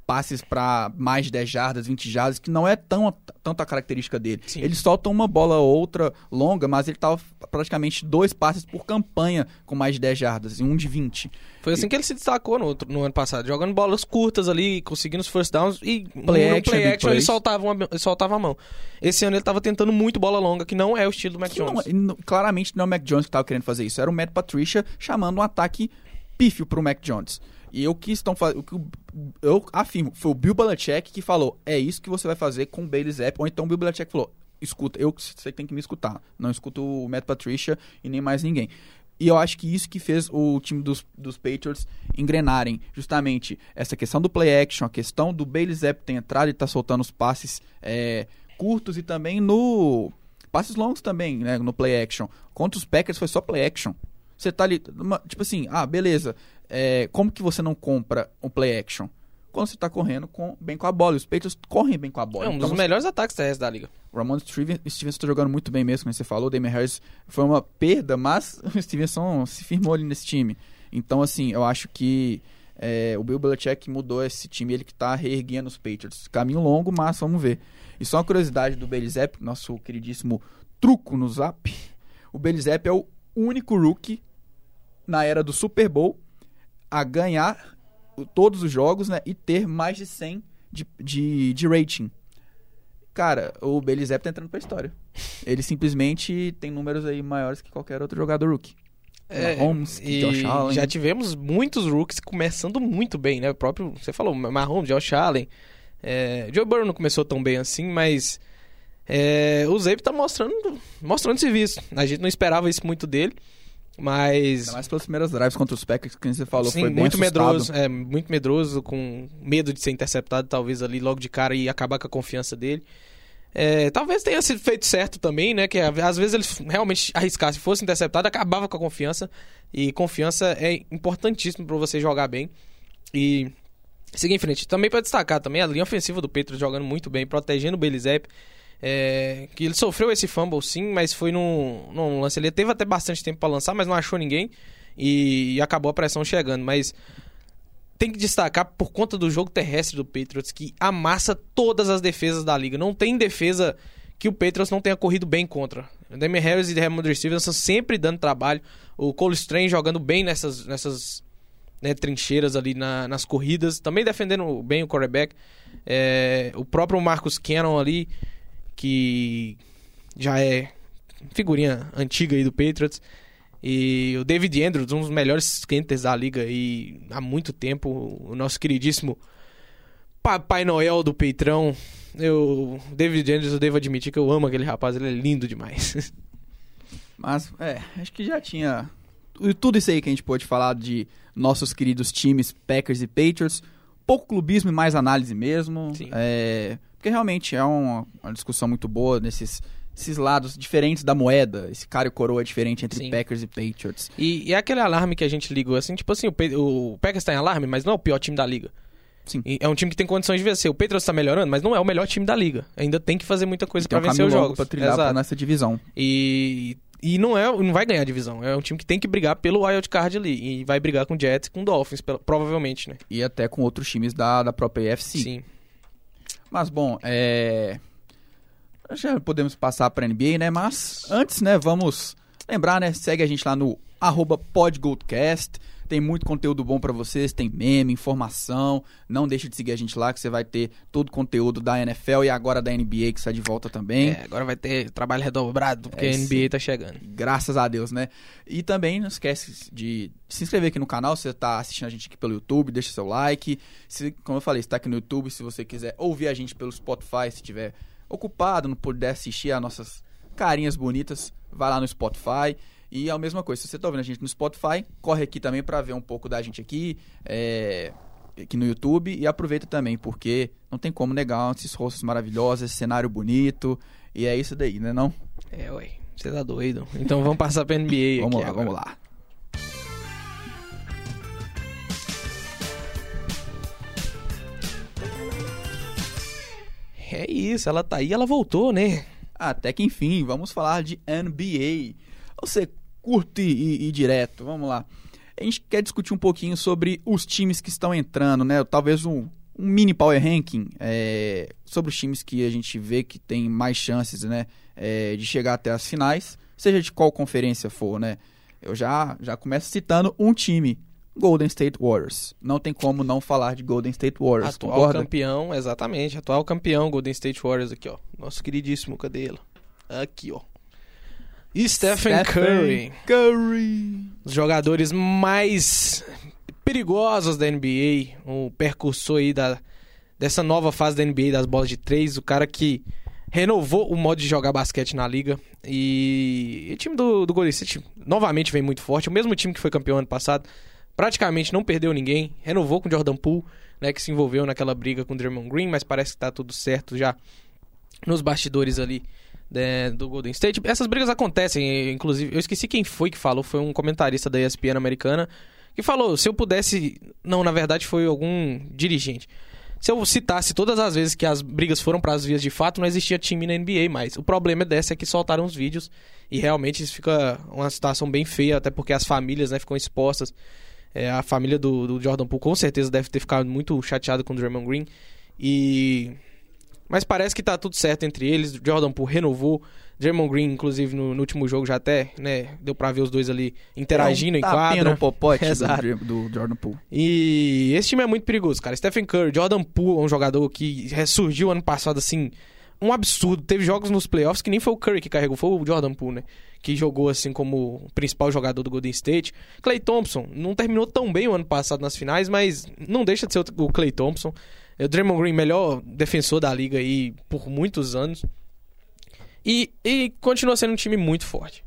passes para mais de 10 jardas, 20 jardas, que não é tão, tanto a característica dele. Sim. Ele solta uma bola ou outra longa, mas ele estava praticamente dois passes por campanha com mais de 10 jardas, e um de 20. Foi assim e... que ele se destacou no, outro, no ano passado, jogando bolas curtas ali, conseguindo os first downs e play no action, play action ele soltava, uma, ele soltava a mão. Esse ano ele estava tentando muito bola longa, que não é o estilo do Mac que Jones. Não, claramente não é o Mac Jones que estava querendo fazer isso, era o Matt Patricia chamando um ataque pífio para o Mac Jones. E o que estão fazendo. Eu afirmo, foi o Bill Belichick que falou: é isso que você vai fazer com o Bailey Zapp. Ou então o Bill Belichick falou: escuta, eu você tem que me escutar. Não escuto o Matt Patricia e nem mais ninguém. E eu acho que isso que fez o time dos, dos Patriots engrenarem. Justamente essa questão do play action, a questão do Bailey Zapp ter entrado e tá soltando os passes é, curtos e também no. Passes longos também, né? No play action. Contra os Packers foi só play action. Você tá ali, tipo assim, ah, beleza. É, como que você não compra um play action? Quando você tá correndo com, bem com a bola. Os Patriots correm bem com a bola. É um então, dos melhores ataques terrestres da liga. O Ramon Stevenson tá jogando muito bem mesmo, como você falou. O Damien Harris foi uma perda, mas o Stevenson se firmou ali nesse time. Então, assim, eu acho que É, o Bill Belichick mudou esse time, ele que tá reerguendo os Patriots. Caminho longo, mas vamos ver. E só uma curiosidade do Belizep, nosso queridíssimo truco no Zap. O Belizep é o único rookie na era do Super Bowl a ganhar todos os jogos né, e ter mais de 100 de, de, de rating. Cara, o Belizep tá entrando pra história. Ele simplesmente tem números aí maiores que qualquer outro jogador rookie. É, Mahomes, e Josh Allen. já tivemos muitos rookies começando muito bem, né? O próprio, você falou, Mahomes, Josh Allen. É, Joe Burrow não começou tão bem assim, mas é, o Zape tá mostrando, mostrando serviço. A gente não esperava isso muito dele, mas Ainda mais pelas primeiras drives contra os Packers, que você falou, Sim, foi muito assustado. medroso, é, muito medroso, com medo de ser interceptado, talvez ali logo de cara e acabar com a confiança dele. É, talvez tenha sido feito certo também, né? Que às vezes ele realmente arriscasse, fosse interceptado, acabava com a confiança. E confiança é importantíssimo para você jogar bem. E seguir em frente. Também para destacar também a linha ofensiva do Petro jogando muito bem, protegendo o Belizep. É, que ele sofreu esse fumble sim, mas foi num, num lance. Ele teve até bastante tempo para lançar, mas não achou ninguém. E, e acabou a pressão chegando. Mas tem que destacar por conta do jogo terrestre do Patriots, que amassa todas as defesas da liga. Não tem defesa que o Patriots não tenha corrido bem contra. O Harris e o Ramondre Stevenson sempre dando trabalho. O Cole Strange jogando bem nessas, nessas né, trincheiras ali na- nas corridas. Também defendendo bem o quarterback. É, o próprio Marcus Cannon ali, que já é figurinha antiga aí do Patriots. E o David Andrews, um dos melhores centers da liga e há muito tempo, o nosso queridíssimo Papai Noel do Peitrão. Eu, David Andrews, eu devo admitir que eu amo aquele rapaz, ele é lindo demais. Mas, é, acho que já tinha tu- tudo isso aí que a gente pôde falar de nossos queridos times Packers e Patriots. Pouco clubismo e mais análise mesmo. Sim. É, porque realmente é uma, uma discussão muito boa nesses esses lados diferentes da moeda. Esse cara e coroa diferente entre Sim. Packers e Patriots. E, e é aquele alarme que a gente ligou assim, tipo assim, o, o Packers tá em alarme, mas não é o pior time da liga. Sim. E é um time que tem condições de vencer. O Patriots tá melhorando, mas não é o melhor time da liga. Ainda tem que fazer muita coisa pra um vencer os jogos. pra trilhar Exato. pra nessa divisão. E, e não, é, não vai ganhar a divisão. É um time que tem que brigar pelo wild card ali. E vai brigar com o Jets e com o Dolphins, provavelmente, né? E até com outros times da, da própria AFC. Sim. Mas bom, é. Já podemos passar pra NBA, né? Mas antes, né, vamos lembrar, né? Segue a gente lá no arroba podgoldcast. Tem muito conteúdo bom pra vocês, tem meme, informação. Não deixe de seguir a gente lá que você vai ter todo o conteúdo da NFL e agora da NBA que está de volta também. É, agora vai ter trabalho redobrado, porque É a. NBA tá chegando. Graças a Deus, né? E também não esquece de se inscrever aqui no canal, se você tá assistindo a gente aqui pelo YouTube, deixa seu like. Se, como eu falei, se tá aqui no YouTube, se você quiser ouvir a gente pelo Spotify, se estiver ocupado, não puder assistir as nossas carinhas bonitas, vai lá no Spotify. E é a mesma coisa, se você tá ouvindo a gente no Spotify, corre aqui também para ver um pouco da gente aqui, é, aqui no YouTube. E aproveita também, porque não tem como negar esses rostos maravilhosos, esse cenário bonito. E é isso daí, né não? É, ué. Você tá doido. Então vamos passar pra NBA Vamos lá, agora. vamos lá. É isso, ela tá aí, ela voltou, né? Até que enfim, vamos falar de NBA. Você curto e, e- e direto, vamos lá. A gente quer discutir um pouquinho sobre os times que estão entrando, né? Talvez um, um mini power ranking é, sobre os times que a gente vê que tem mais chances, né? é, de chegar até as finais, seja de qual conferência for, né? Eu já, já começo citando um time. Golden State Warriors. Não tem como não falar de Golden State Warriors, Atual concorda? campeão, exatamente. Atual campeão Golden State Warriors aqui, ó. Nosso queridíssimo, cadê ele? Aqui, ó. Stephen, Curry. Curry. Os jogadores mais perigosos da NBA. O percursor aí da, dessa nova fase da NBA das bolas de três. O cara que renovou o modo de jogar basquete na liga. E, e o time do, do Golden State novamente vem muito forte. O mesmo time que foi campeão ano passado. Praticamente não perdeu ninguém. Renovou com o Jordan Poole, né, que se envolveu naquela briga com o Draymond Green, mas parece que tá tudo certo já nos bastidores ali né, do Golden State. Essas brigas acontecem, inclusive, eu esqueci quem foi que falou, foi um comentarista da ESPN americana, que falou, se eu pudesse, não, na verdade foi algum dirigente. Se eu citasse todas as vezes que as brigas foram para as vias de fato, não existia time na NBA mais. O problema dessa é que soltaram os vídeos e realmente isso fica uma situação bem feia, até porque as famílias né, ficam expostas É, a família do, do Jordan Poole com certeza deve ter ficado muito chateada com o Draymond Green. E mas parece que tá tudo certo entre eles. Jordan Poole renovou. Draymond Green, inclusive, no, no, último jogo já até, né? Deu pra ver os dois ali interagindo é um em quadra. no popote do, do Jordan Poole. E esse time é muito perigoso, cara. Stephen Curry, Jordan Poole é um jogador que ressurgiu ano passado, assim, um absurdo. Teve jogos nos playoffs que nem foi o Curry que carregou, foi o Jordan Poole, né? Que jogou, assim, como principal jogador do Golden State. Clay Thompson não terminou tão bem o ano passado nas finais, mas não deixa de ser o Clay Thompson. O Draymond Green, melhor defensor da liga aí por muitos anos. E, e continua sendo um time muito forte.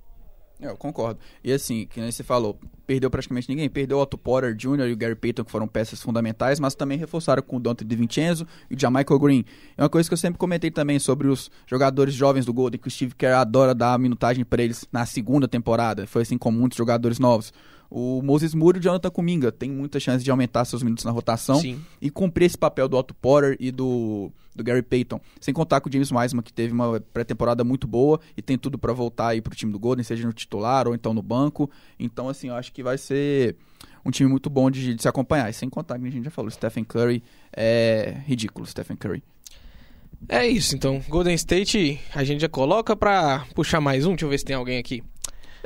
Eu concordo. E assim, que nem você falou, perdeu praticamente ninguém. Perdeu o Otto Porter Jr. e o Gary Payton, que foram peças fundamentais, mas também reforçaram com o Dante DiVincenzo e o Jamichael Green. É uma coisa que eu sempre comentei também sobre os jogadores jovens do Golden, que o Steve Kerr adora dar minutagem para eles na segunda temporada. Foi assim com muitos jogadores novos. O Moses Moore e o Jonathan Kuminga têm muita chance de aumentar seus minutos na rotação Sim. e cumprir esse papel do Otto Porter e do, do Gary Payton. Sem contar com o James Wiseman, que teve uma pré-temporada muito boa e tem tudo para voltar aí pro time do Golden, seja no titular ou então no banco. Então, assim, eu acho que vai ser um time muito bom de, de se acompanhar. E sem contar, que a gente já falou, Stephen Curry é ridículo, Stephen Curry. É isso, então. Golden State a gente já coloca pra puxar mais um. Deixa eu ver se tem alguém aqui.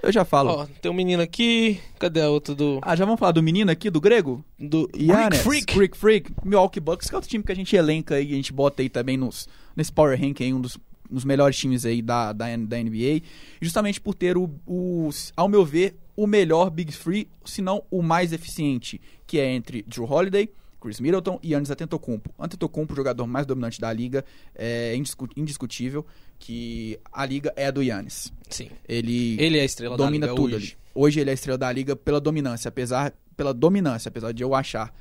Eu já falo. Ó, tem um menino aqui. Cadê a outra do. Ah, já vamos falar do menino aqui, do grego? Do Giannis, Greek Freak. Greek Freak. Milwaukee Bucks, que é outro time que a gente elenca aí, a gente bota aí também nos, nesse Power Rank aí, um dos, dos melhores times aí da, da, da NBA. Justamente por ter o, o, ao meu ver, o melhor Big Three, se não o mais eficiente, que é entre Drew Holiday, Chris Middleton e Yannis Antetokounmpo. Antetokounmpo, o jogador mais dominante da liga, é indiscu- indiscutível que a liga é a do Yannis. Sim. Ele, Ele é a estrela domina da liga tudo hoje. ali. Hoje ele é a estrela da liga pela dominância, apesar pela dominância, apesar de eu achar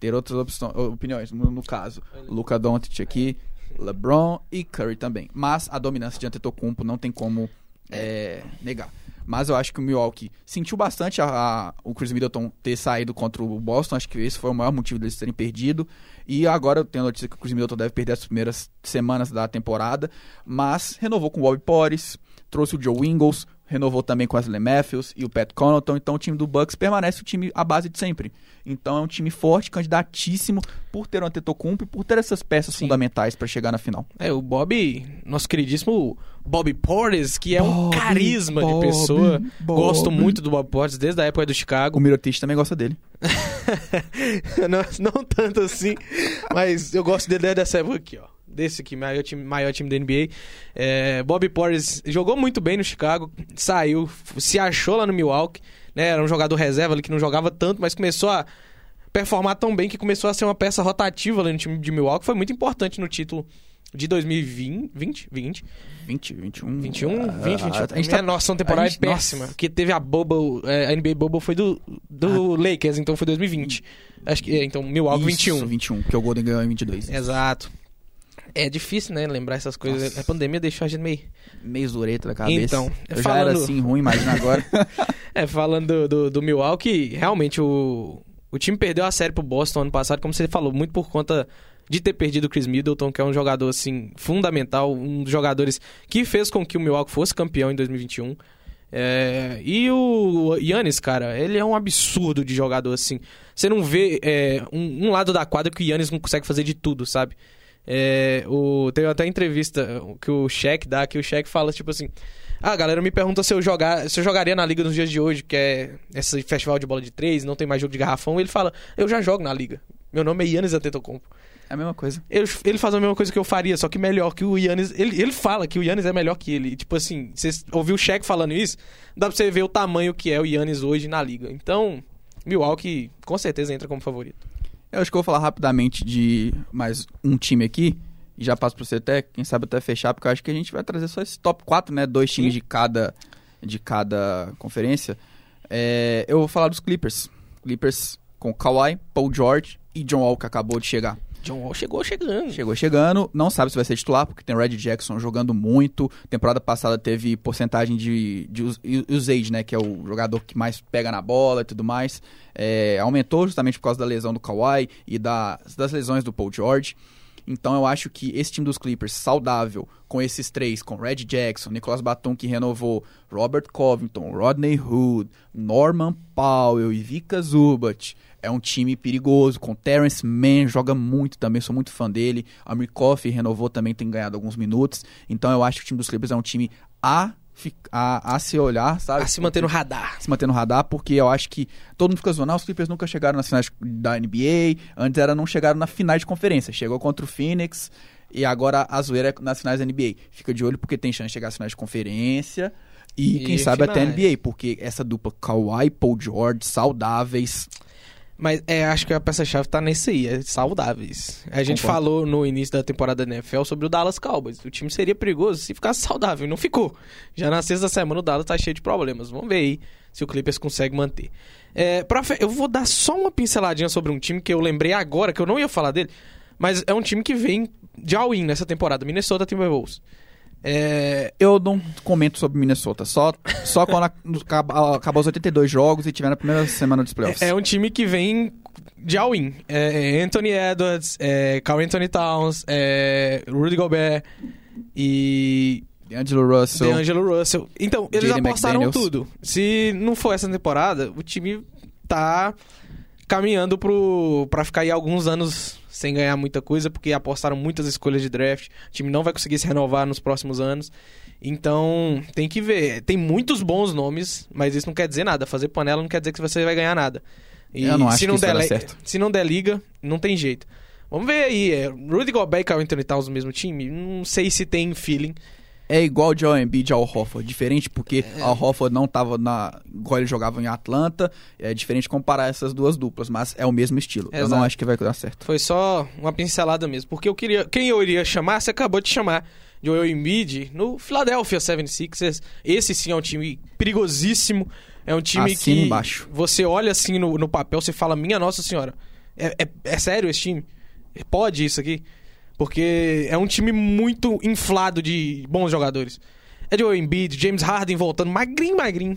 ter outras opções, opiniões, no, no caso, Luca Doncic aqui, LeBron e Curry também. Mas a dominância de Antetokounmpo não tem como é, negar. Mas eu acho que o Milwaukee sentiu bastante a, a- o Chris Middleton ter saído contra o Boston. Acho que esse foi o maior motivo deles terem perdido. E agora eu tenho a notícia que o Chris Middleton deve perder as primeiras semanas da temporada. Mas renovou com o Portis, trouxe o Joe Ingles, renovou também com o Wesley Matthews e o Pat Connaughton. Então o time do Bucks permanece o time à base de sempre. Então é um time forte, candidatíssimo por ter o Antetokounmpo e por ter essas peças Sim. fundamentais para chegar na final. É, o Bob, nosso queridíssimo Bob Portis, que é um carisma Bob, de pessoa. Bob. Gosto muito do Bob Portis desde a época do O Chicago. Mirotic também gosta dele. não, não tanto assim, mas eu gosto dele dessa época aqui, ó. Desse aqui, maior time, maior time da NBA. É, Bob Portis jogou muito bem no Chicago, saiu, se achou lá no Milwaukee, né? Era um jogador reserva ali que não jogava tanto, mas começou a performar tão bem que começou a ser uma peça rotativa ali no time de Milwaukee. Foi muito importante no título de 2020, 20, 20, 20, 21. 21, ah, 20, 21. A gente Minha tá... nossa temporada a gente- é péssima. nossa. Porque teve a Bubble, é, a NBA Bubble foi do, do Lakers, então foi 2020. Acho que, é, então, Milwaukee Isso, 21. 21, porque o Golden ganhou em 22. Exato. É difícil, né, lembrar essas coisas. Nossa. A pandemia deixou a gente meio... Meio zureta da cabeça. Então, eu já falando- era assim ruim, imagina agora. É, falando do, do, do Milwaukee, realmente o, o time perdeu a série pro Boston ano passado, como você falou, muito por conta de ter perdido o Chris Middleton, que é um jogador, assim, fundamental, um dos jogadores que fez com que o Milwaukee fosse campeão em 2021. É, e o Yannis, cara, ele é um absurdo de jogador, assim. Você não vê é, um, um lado da quadra que o Yannis não consegue fazer de tudo, sabe? É, o, teve até entrevista que o Shaq dá, que o Shaq fala, tipo assim... Ah, a galera me pergunta se eu, jogar, se eu jogaria na liga nos dias de hoje, que é esse festival de bola de três, não tem mais jogo de garrafão. Ele fala, eu já jogo na liga. Meu nome é Yannis Antetokounmpo. É a mesma coisa. Ele, ele faz a mesma coisa que eu faria, só que melhor que o Yannis. Ele, ele fala que o Yannis é melhor que ele. Tipo assim, você ouviu o Shaq falando isso, dá pra você ver o tamanho que é o Yannis hoje na liga. Então, Milwaukee com certeza entra como favorito. Eu acho que eu vou falar rapidamente de mais um time aqui. E já passo pra você até, quem sabe até fechar, porque eu acho que a gente vai trazer só esse top 4, né? Dois times de cada, de cada conferência. É, eu vou falar dos Clippers. Clippers com Kawhi, Paul George e John Wall, que acabou de chegar. John Wall chegou chegando. Chegou chegando, não sabe se vai ser titular, porque tem Red Jackson jogando muito. Temporada passada teve porcentagem de, de us- usage, né? Que é o jogador que mais pega na bola e tudo mais. É, aumentou justamente por causa da lesão do Kawhi e das, das lesões do Paul George. Então eu acho que esse time dos Clippers, saudável, com esses três, com Red Jackson, Nicolas Batum que renovou, Robert Covington, Rodney Hood, Norman Powell e Vika Zubat, é um time perigoso, com Terrence Mann, joga muito também, sou muito fã dele. Amir Coffey renovou também, tem ganhado alguns minutos. Então eu acho que o time dos Clippers é um time a a, a, se olhar, sabe? A se manter no radar. Se manter no radar, porque eu acho que todo mundo fica zoando, ah, os Clippers nunca chegaram nas finais da NBA, antes era não chegaram na final de conferência, chegou contra o Phoenix e agora a zoeira é nas finais da NBA. Fica de olho porque tem chance de chegar às finais de conferência e, e quem sabe finais. até NBA, porque essa dupla Kawhi Paul George saudáveis mas é, acho que a peça-chave tá nesse aí, é saudáveis. A gente Concordo. falou no início da temporada da NFL sobre o Dallas Cowboys. O time seria perigoso se ficasse saudável, e não ficou. Já na sexta semana o Dallas tá cheio de problemas. Vamos ver aí se o Clippers consegue manter. É, pra, eu vou dar só uma pinceladinha sobre um time que eu lembrei agora, que eu não ia falar dele, mas é um time que vem de all-in nessa temporada, Minnesota Timberwolves. É, eu não comento sobre Minnesota, só, só quando acabar os 82 jogos e tiver na primeira semana dos playoffs. É, é um time que vem de all-in. É, é Anthony Edwards, é, Carl Anthony Towns, é, Rudy Gobert e... D'Angelo Russell. D'Angelo Russell. Então, eles apostaram McDaniels. tudo. Se não for essa temporada, o time tá caminhando pro, pra ficar aí alguns anos sem ganhar muita coisa, porque apostaram muitas escolhas de draft. O time não vai conseguir se renovar nos próximos anos. Então, tem que ver. Tem muitos bons nomes, mas isso não quer dizer nada. Fazer panela não quer dizer que você vai ganhar nada. E Eu não acho se não que der, certo. Se não der liga, não tem jeito. Vamos ver aí. É, Rudy Gobert e Carl Anthony Towns no mesmo time? Não sei se tem feeling é igual de Embiid ao Hofford. Diferente porque é. Al Hofford não estava na. igual ele jogava em Atlanta. É diferente comparar essas duas duplas, mas é o mesmo estilo. Exato. Eu não acho que vai dar certo. Foi só uma pincelada mesmo. Porque eu queria. Quem eu iria chamar, você acabou de chamar. Joel Embiid no Philadelphia 76ers. Esse sim é um time perigosíssimo. É um time assim que embaixo. você olha assim no, no papel, você fala, minha nossa senhora, é, é, é sério esse time? Pode isso aqui? Porque é um time muito inflado de bons jogadores. É de Embiid, James Harden voltando, magrinho, magrinho.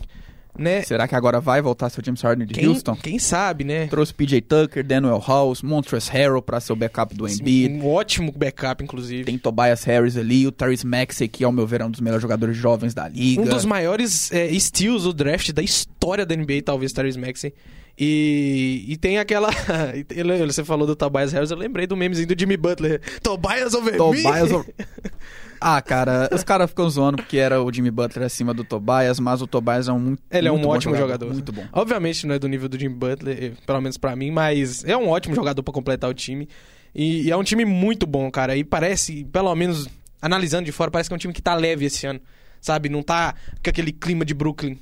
Né? Será que agora vai voltar seu James Harden de quem, Houston? Quem sabe, né? Trouxe PJ Tucker, Daniel House, Montrezl Harrell para ser o backup do Embiid. Um ótimo backup, inclusive. Tem Tobias Harris ali, o Tyrese Maxey, que ao meu ver é um dos melhores jogadores jovens da liga. Um dos maiores é, steals do draft da história da NBA, talvez, Tyrese Maxey. E, e tem aquela. Você falou do Tobias Harris, eu lembrei do memezinho do Jimmy Butler. Tobias over Tobias me? Over... Ah, cara, os caras ficam zoando porque era o Jimmy Butler acima do Tobias, mas o Tobias é um muito Ele é um ótimo jogador, jogador, Muito bom. Obviamente não é do nível do Jimmy Butler, pelo menos para mim, mas é um ótimo jogador para completar o time. E, e, é um time muito bom, cara. E parece, pelo menos analisando de fora, parece que é um time que tá leve esse ano. Sabe? Não tá com aquele clima de Brooklyn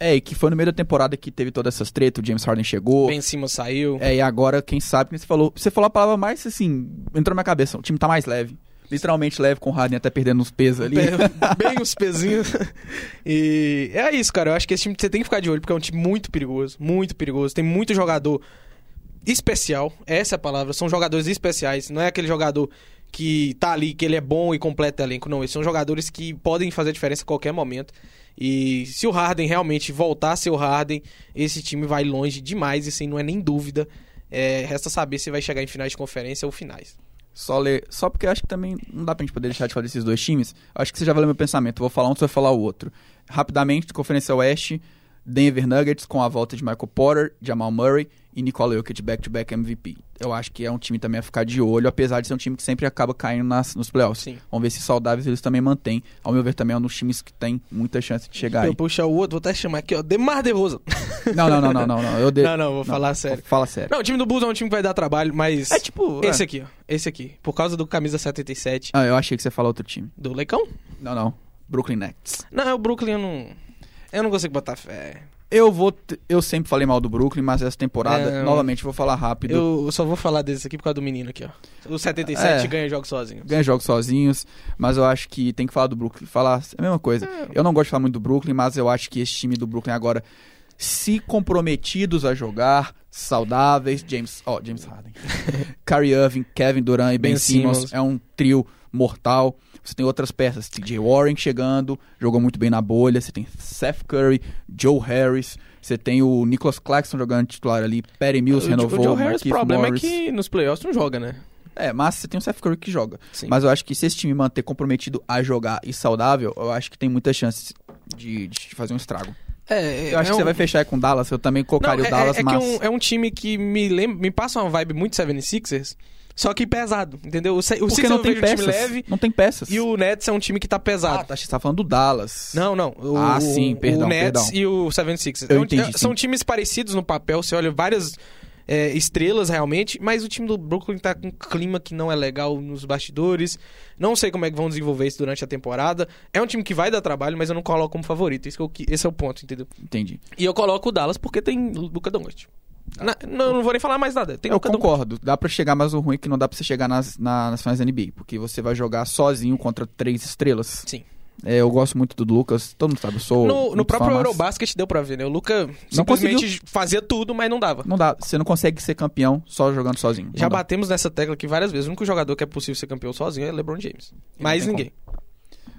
é, e que foi no meio da temporada que teve todas essas tretas, o James Harden chegou. Ben Simmons saiu. É, e agora, quem sabe, você falou, você falou a palavra mais assim, entrou na minha cabeça, o time tá mais leve. Literalmente leve com o Harden até perdendo uns pesos ali. Bem os pezinhos. e é isso, cara. Eu acho que esse time você tem que ficar de olho, porque é um time muito perigoso. Muito perigoso. Tem muito jogador especial. Essa é a palavra. São jogadores especiais. Não é aquele jogador que tá ali, que ele é bom e completa elenco. Não, eles são jogadores que podem fazer diferença a qualquer momento. E se o Harden realmente voltar a ser o Harden, esse time vai longe demais, isso aí não é nem dúvida. É, resta saber se vai chegar em finais de conferência ou finais. Só ler, só porque acho que também não dá pra gente poder deixar de falar desses dois times. Acho que você já vai ler meu pensamento. Vou falar um, você vai falar o outro. Rapidamente, Conferência Oeste, Denver Nuggets com a volta de Michael Porter, Jamal Murray e Nikola Jokic back-to-back MVP. Eu acho que é um time também a ficar de olho, apesar de ser um time que sempre acaba caindo nas, nos playoffs. Sim. Vamos ver se saudáveis eles também mantêm. Ao meu ver, também é um dos times que tem muita chance de chegar eu aí. puxar o outro, vou até chamar aqui, ó, Demar DeRozan. Não, não, não, não, não. não. Eu de... Não, não, vou não, falar sério. Fala sério. Não, o time do Bulls é um time que vai dar trabalho, mas... É tipo... Esse é. aqui, ó. Esse aqui. Por causa do camisa 77. Ah, eu achei que você falou outro time. Do Leicão? Não, não. Brooklyn Nets. Não, o Brooklyn eu não... Eu não consigo botar fé. Eu vou. Eu sempre falei mal do Brooklyn, mas essa temporada, é, novamente, vou falar rápido. Eu só vou falar desse aqui por causa do menino aqui, ó. O 77 é, ganha jogos sozinhos. Ganha jogos sozinhos, mas eu acho que tem que falar do Brooklyn. Falar a mesma coisa. É. Eu não gosto de falar muito do Brooklyn, mas eu acho que esse time do Brooklyn agora, se comprometidos a jogar, saudáveis, James. Ó, oh, James Harden. Kyrie Irving, Kevin Durant e Ben, ben Simmons, Simmons é um trio mortal. Você tem outras peças, TJ Warren chegando, jogou muito bem na bolha. Você tem Seth Curry, Joe Harris. Você tem o Nicholas Claxton jogando titular ali, Perry Mills o, renovou. O Joe Harris, o problema é Morris. é que nos playoffs não joga, né? É, mas você tem o Seth Curry que joga. Sim. Mas eu acho que se esse time manter comprometido a jogar e saudável, eu acho que tem muita chance de, de fazer um estrago. É, Eu acho é que você um- vai fechar com o Dallas, eu também colocaria Não, o Dallas, é, é, é mas... que um- é um time que me lembra, me passa uma vibe muito 76ers, só que pesado, entendeu? O, Se- o Porque Sixers não eu tem um time peças. leve Não tem peças. e o Nets é um time que tá Ah, pesado. tá, você tá falando do Dallas. Não, não. O, Ah, sim, perdão, O Nets perdão. e o 76ers. Eu É entendi, é- São sim. times parecidos no papel, você olha várias é, estrelas realmente, mas o time do Brooklyn tá com um clima que não é legal nos bastidores. Não sei como é que vão desenvolver isso durante a temporada. É um time que vai dar trabalho, mas eu não coloco como favorito. Isso que eu qui- esse é o ponto, entendeu? Entendi. E eu coloco o Dallas porque tem Luca Doncic. Na- não, não vou nem falar mais nada. Tem eu concordo. Dá pra chegar, mas o ruim é que não dá pra você chegar nas, na- nas finais da NBA. Porque você vai jogar sozinho contra três estrelas. Sim. É, eu gosto muito do Lucas. Todo mundo sabe, eu sou No, no próprio Eurobasket deu pra ver, né? O Luca Não simplesmente fazia tudo, mas não dava. Não dá. Você não consegue ser campeão só jogando sozinho. Já dá. batemos nessa tecla aqui várias vezes. O único jogador que é possível ser campeão sozinho é LeBron James. Mais ninguém.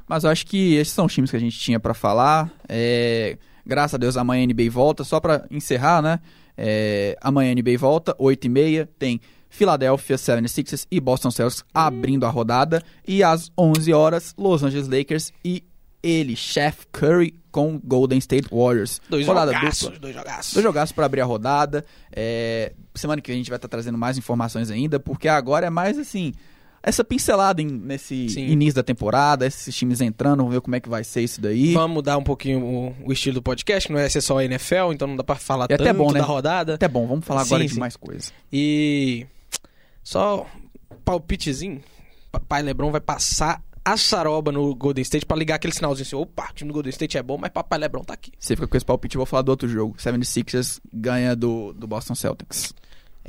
Mas eu acho que esses são os times que a gente tinha pra falar. É, Graças a Deus amanhã a NBA volta. Só pra encerrar, né? É, Amanhã NBA volta, 8h30. Tem Philadelphia 76ers e Boston Celtics abrindo a rodada. E às 11 horas, Los Angeles Lakers e ele, Chef Curry, com Golden State Warriors. Dois rodada jogaços, dupla. dois jogaços. Dois jogaços para abrir a rodada. É, semana que vem a gente vai estar trazendo mais informações ainda, porque agora é mais assim. Essa pincelada em- nesse Sim. início da temporada, esses times entrando, vamos ver como é que vai ser isso daí. Vamos mudar um pouquinho o, o estilo do podcast, que não é ser só NFL, então não dá pra falar É até tanto bom, né? da rodada. Até bom, vamos falar agora Sim, de sim. mais coisas. E só palpitezinho. Papai Lebron vai passar a saroba no Golden State pra ligar aquele sinalzinho assim, opa, o time do Golden State é bom, mas Papai Lebron tá aqui. Você fica com esse palpite, eu vou falar do outro jogo. 76ers ganha do, do Boston Celtics.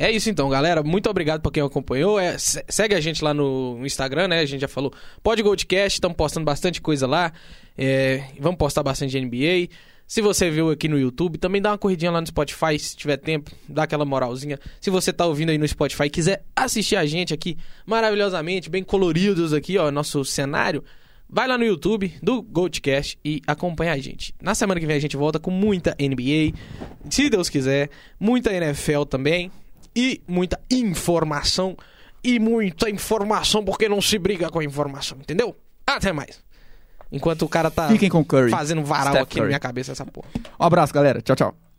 É isso então, galera. Muito obrigado por quem acompanhou. É, se- segue a gente lá no Instagram, né? A gente já falou. Pode Goldcast, estamos postando bastante coisa lá. É, vamos postar bastante de NBA. Se você viu aqui no YouTube, também dá uma corridinha lá no Spotify, se tiver tempo, dá aquela moralzinha. Se você tá ouvindo aí no Spotify e quiser assistir a gente aqui maravilhosamente, bem coloridos aqui, ó, nosso cenário, vai lá no YouTube do Goldcast e acompanha a gente. Na semana que vem a gente volta com muita NBA, se Deus quiser, muita NFL também e muita informação e muita informação porque não se briga com a informação, entendeu? Até mais. Enquanto o cara tá Fiquem com Curry. fazendo varal Steph aqui na Curry. minha cabeça essa porra. Um abraço, galera. Tchau, tchau.